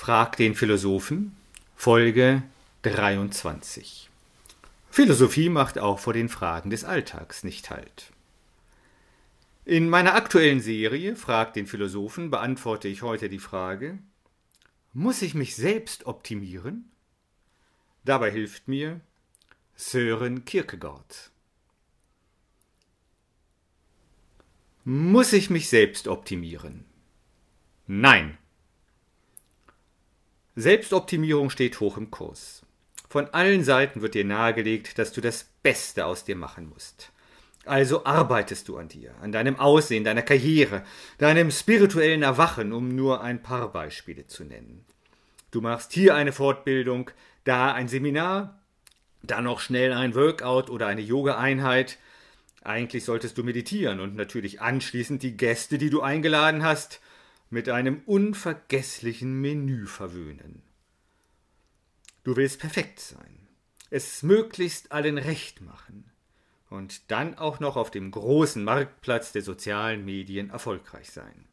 Frag den Philosophen, Folge 23. Philosophie macht auch vor den Fragen des Alltags nicht Halt. In meiner aktuellen Serie Frag den Philosophen beantworte ich heute die Frage, muss ich mich selbst optimieren? Dabei hilft mir Sören Kierkegaard. Muss ich mich selbst optimieren? Nein. Selbstoptimierung steht hoch im Kurs. Von allen Seiten wird dir nahegelegt, dass du das Beste aus dir machen musst. Also arbeitest du an dir, an deinem Aussehen, deiner Karriere, deinem spirituellen Erwachen, um nur ein paar Beispiele zu nennen. Du machst hier eine Fortbildung, da ein Seminar, dann noch schnell ein Workout oder eine Yoga-Einheit. Eigentlich solltest du meditieren und natürlich anschließend die Gäste, die du eingeladen hast, mit einem unvergesslichen Menü verwöhnen. Du willst perfekt sein, es möglichst allen recht machen und dann auch noch auf dem großen Marktplatz der sozialen Medien erfolgreich sein.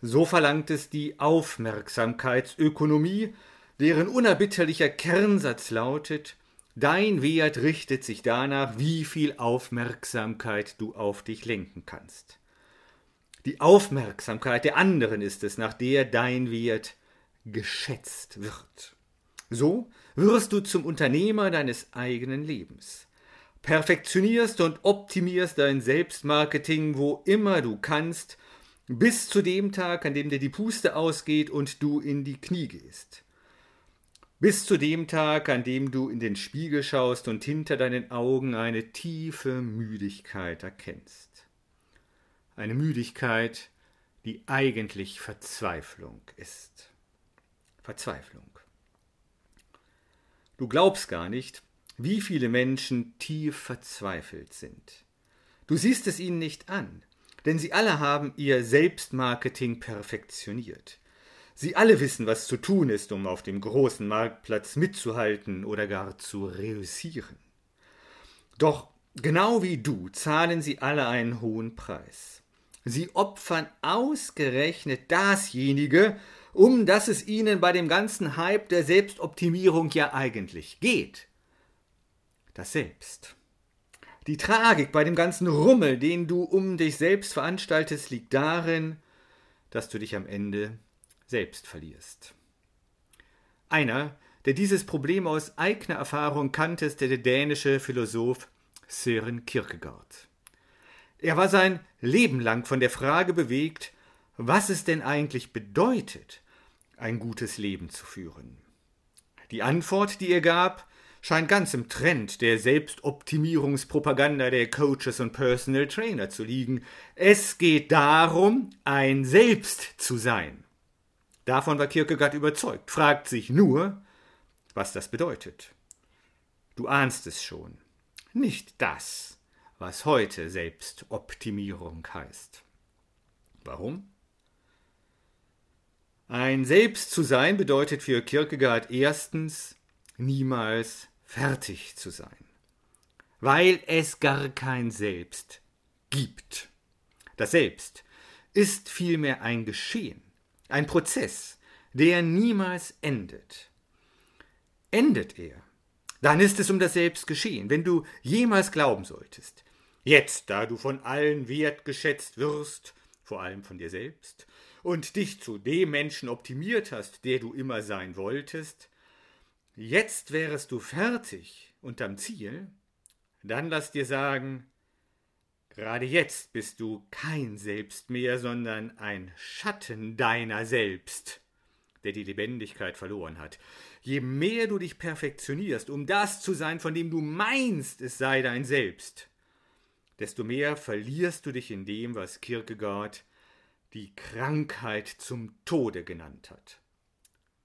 So verlangt es die Aufmerksamkeitsökonomie, deren unerbitterlicher Kernsatz lautet, dein Wert richtet sich danach, wie viel Aufmerksamkeit du auf dich lenken kannst. Die Aufmerksamkeit der anderen ist es, nach der dein Wert geschätzt wird. So wirst du zum Unternehmer deines eigenen Lebens. Perfektionierst und optimierst dein Selbstmarketing, wo immer du kannst, bis zu dem Tag, an dem dir die Puste ausgeht und du in die Knie gehst. Bis zu dem Tag, an dem du in den Spiegel schaust und hinter deinen Augen eine tiefe Müdigkeit erkennst eine Müdigkeit, die eigentlich Verzweiflung ist. Verzweiflung. Du glaubst gar nicht, wie viele Menschen tief verzweifelt sind. Du siehst es ihnen nicht an, denn sie alle haben ihr Selbstmarketing perfektioniert. Sie alle wissen, was zu tun ist, um auf dem großen Marktplatz mitzuhalten oder gar zu reüssieren. Doch genau wie du zahlen sie alle einen hohen Preis. Sie opfern ausgerechnet dasjenige, um das es ihnen bei dem ganzen Hype der Selbstoptimierung ja eigentlich geht. Das Selbst. Die Tragik bei dem ganzen Rummel, den du um dich selbst veranstaltest, liegt darin, dass du dich am Ende selbst verlierst. Einer, der dieses Problem aus eigener Erfahrung kannte, ist der dänische Philosoph Søren Kierkegaard. Er war sein Leben lang von der Frage bewegt, was es denn eigentlich bedeutet, ein gutes Leben zu führen. Die Antwort, die er gab, scheint ganz im Trend der Selbstoptimierungspropaganda der Coaches und Personal Trainer zu liegen. Es geht darum, ein Selbst zu sein. Davon war Kierkegaard überzeugt, fragt sich nur, was das bedeutet. Du ahnst es schon. Nicht das, was heute Selbstoptimierung heißt. Warum? Ein Selbst zu sein bedeutet für Kierkegaard erstens niemals fertig zu sein, weil es gar kein Selbst gibt. Das Selbst ist vielmehr ein Geschehen, ein Prozess, der niemals endet. Endet er, dann ist es um das Selbst geschehen. Wenn du jemals glauben solltest, Jetzt, da du von allen wertgeschätzt wirst, vor allem von dir selbst, und dich zu dem Menschen optimiert hast, der du immer sein wolltest, jetzt wärest du fertig unterm Ziel, dann lass dir sagen, gerade jetzt bist du kein Selbst mehr, sondern ein Schatten deiner selbst, der die Lebendigkeit verloren hat. Je mehr du dich perfektionierst, um das zu sein, von dem du meinst, es sei dein Selbst, desto mehr verlierst du dich in dem, was Kierkegaard die Krankheit zum Tode genannt hat.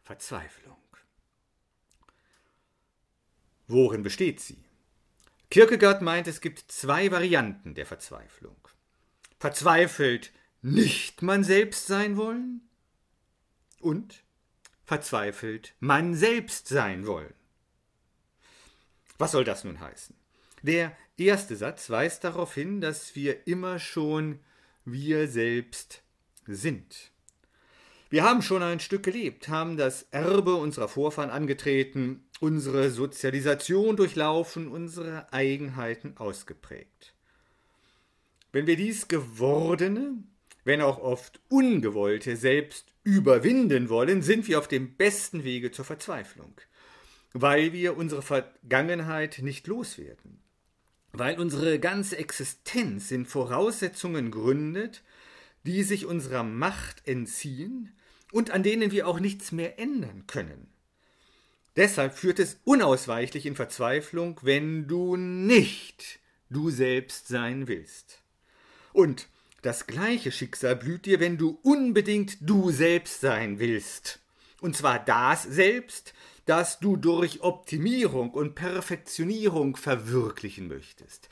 Verzweiflung. Worin besteht sie? Kierkegaard meint, es gibt zwei Varianten der Verzweiflung. Verzweifelt nicht man selbst sein wollen und verzweifelt man selbst sein wollen. Was soll das nun heißen? Der erste Satz weist darauf hin, dass wir immer schon wir selbst sind. Wir haben schon ein Stück gelebt, haben das Erbe unserer Vorfahren angetreten, unsere Sozialisation durchlaufen, unsere Eigenheiten ausgeprägt. Wenn wir dies Gewordene, wenn auch oft Ungewollte, selbst überwinden wollen, sind wir auf dem besten Wege zur Verzweiflung, weil wir unsere Vergangenheit nicht loswerden, weil unsere ganze Existenz in Voraussetzungen gründet, die sich unserer Macht entziehen und an denen wir auch nichts mehr ändern können. Deshalb führt es unausweichlich in Verzweiflung, wenn du nicht du selbst sein willst. Und das gleiche Schicksal blüht dir, wenn du unbedingt du selbst sein willst. Und zwar das Selbst, das du durch Optimierung und Perfektionierung verwirklichen möchtest.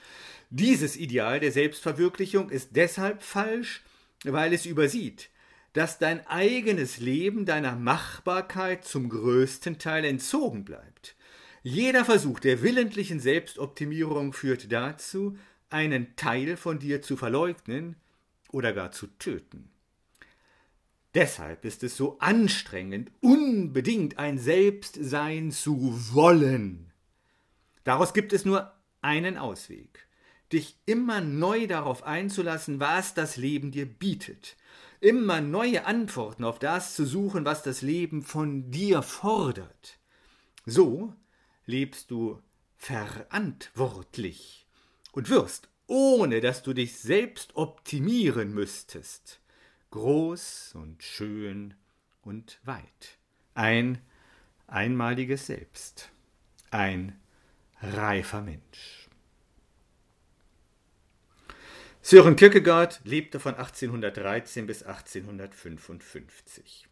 Dieses Ideal der Selbstverwirklichung ist deshalb falsch, weil es übersieht, dass dein eigenes Leben deiner Machbarkeit zum größten Teil entzogen bleibt. Jeder Versuch der willentlichen Selbstoptimierung führt dazu, einen Teil von dir zu verleugnen oder gar zu töten. Deshalb ist es so anstrengend, unbedingt ein Selbst sein zu wollen. Daraus gibt es nur einen Ausweg, dich immer neu darauf einzulassen, was das Leben dir bietet, immer neue Antworten auf das zu suchen, was das Leben von dir fordert. So lebst du verantwortlich und wirst, ohne dass du dich selbst optimieren müsstest, groß und schön und weit. Ein einmaliges Selbst, ein reifer Mensch. Sören Kierkegaard lebte von 1813 bis 1855.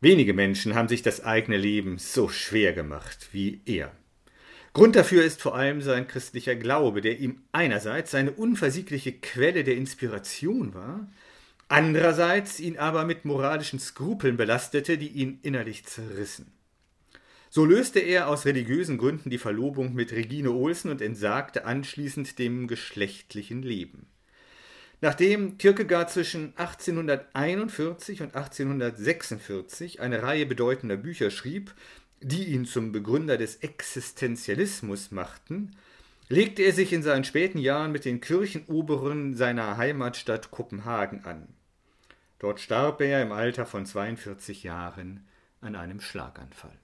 Wenige Menschen haben sich das eigene Leben so schwer gemacht wie er. Grund dafür ist vor allem sein christlicher Glaube, der ihm einerseits seine unversiegliche Quelle der Inspiration war, andererseits ihn aber mit moralischen Skrupeln belastete, die ihn innerlich zerrissen. So löste er aus religiösen Gründen die Verlobung mit Regine Olsen und entsagte anschließend dem geschlechtlichen Leben. Nachdem Kierkegaard zwischen 1841 und 1846 eine Reihe bedeutender Bücher schrieb, die ihn zum Begründer des Existenzialismus machten, legte er sich in seinen späten Jahren mit den Kirchenoberen seiner Heimatstadt Kopenhagen an. Dort starb er im Alter von 42 Jahren an einem Schlaganfall.